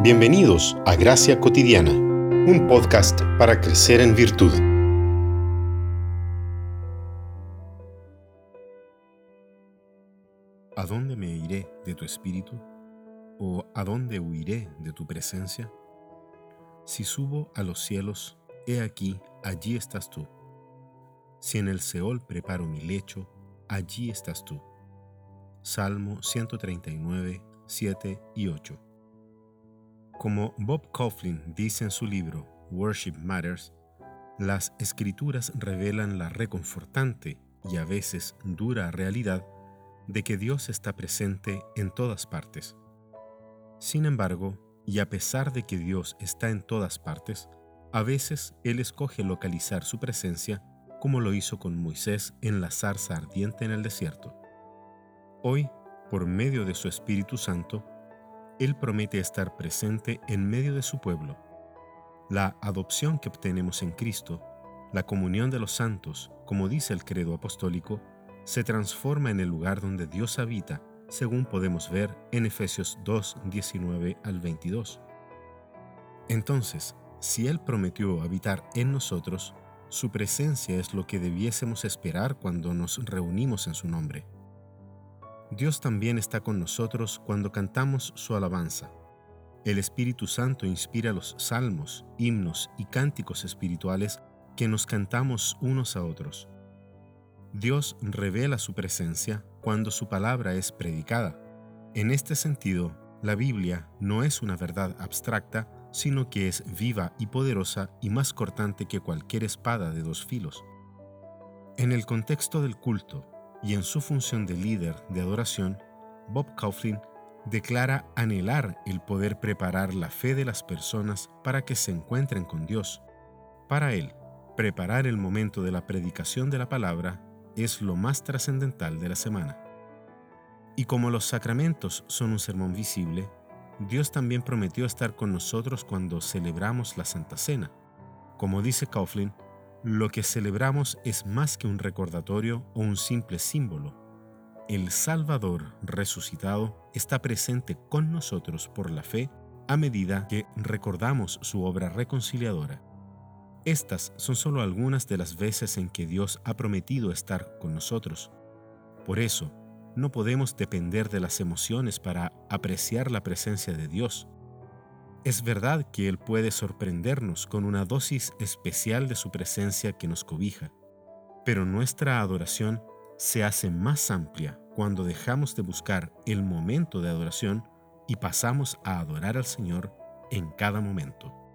Bienvenidos a Gracia Cotidiana, un podcast para crecer en virtud. ¿A dónde me iré de tu espíritu? ¿O a dónde huiré de tu presencia? Si subo a los cielos, he aquí, allí estás tú. Si en el Seol preparo mi lecho, allí estás tú. Salmo 139, 7 y 8. Como Bob Coughlin dice en su libro Worship Matters, las escrituras revelan la reconfortante y a veces dura realidad de que Dios está presente en todas partes. Sin embargo, y a pesar de que Dios está en todas partes, a veces Él escoge localizar su presencia como lo hizo con Moisés en la zarza ardiente en el desierto. Hoy, por medio de su Espíritu Santo, él promete estar presente en medio de su pueblo. La adopción que obtenemos en Cristo, la comunión de los santos, como dice el credo apostólico, se transforma en el lugar donde Dios habita, según podemos ver en Efesios 2, 19 al 22. Entonces, si Él prometió habitar en nosotros, su presencia es lo que debiésemos esperar cuando nos reunimos en su nombre. Dios también está con nosotros cuando cantamos su alabanza. El Espíritu Santo inspira los salmos, himnos y cánticos espirituales que nos cantamos unos a otros. Dios revela su presencia cuando su palabra es predicada. En este sentido, la Biblia no es una verdad abstracta, sino que es viva y poderosa y más cortante que cualquier espada de dos filos. En el contexto del culto, y en su función de líder de adoración, Bob Kauflin declara anhelar el poder preparar la fe de las personas para que se encuentren con Dios. Para él, preparar el momento de la predicación de la palabra es lo más trascendental de la semana. Y como los sacramentos son un sermón visible, Dios también prometió estar con nosotros cuando celebramos la Santa Cena. Como dice Kauflin, lo que celebramos es más que un recordatorio o un simple símbolo. El Salvador resucitado está presente con nosotros por la fe a medida que recordamos su obra reconciliadora. Estas son solo algunas de las veces en que Dios ha prometido estar con nosotros. Por eso, no podemos depender de las emociones para apreciar la presencia de Dios. Es verdad que Él puede sorprendernos con una dosis especial de su presencia que nos cobija, pero nuestra adoración se hace más amplia cuando dejamos de buscar el momento de adoración y pasamos a adorar al Señor en cada momento.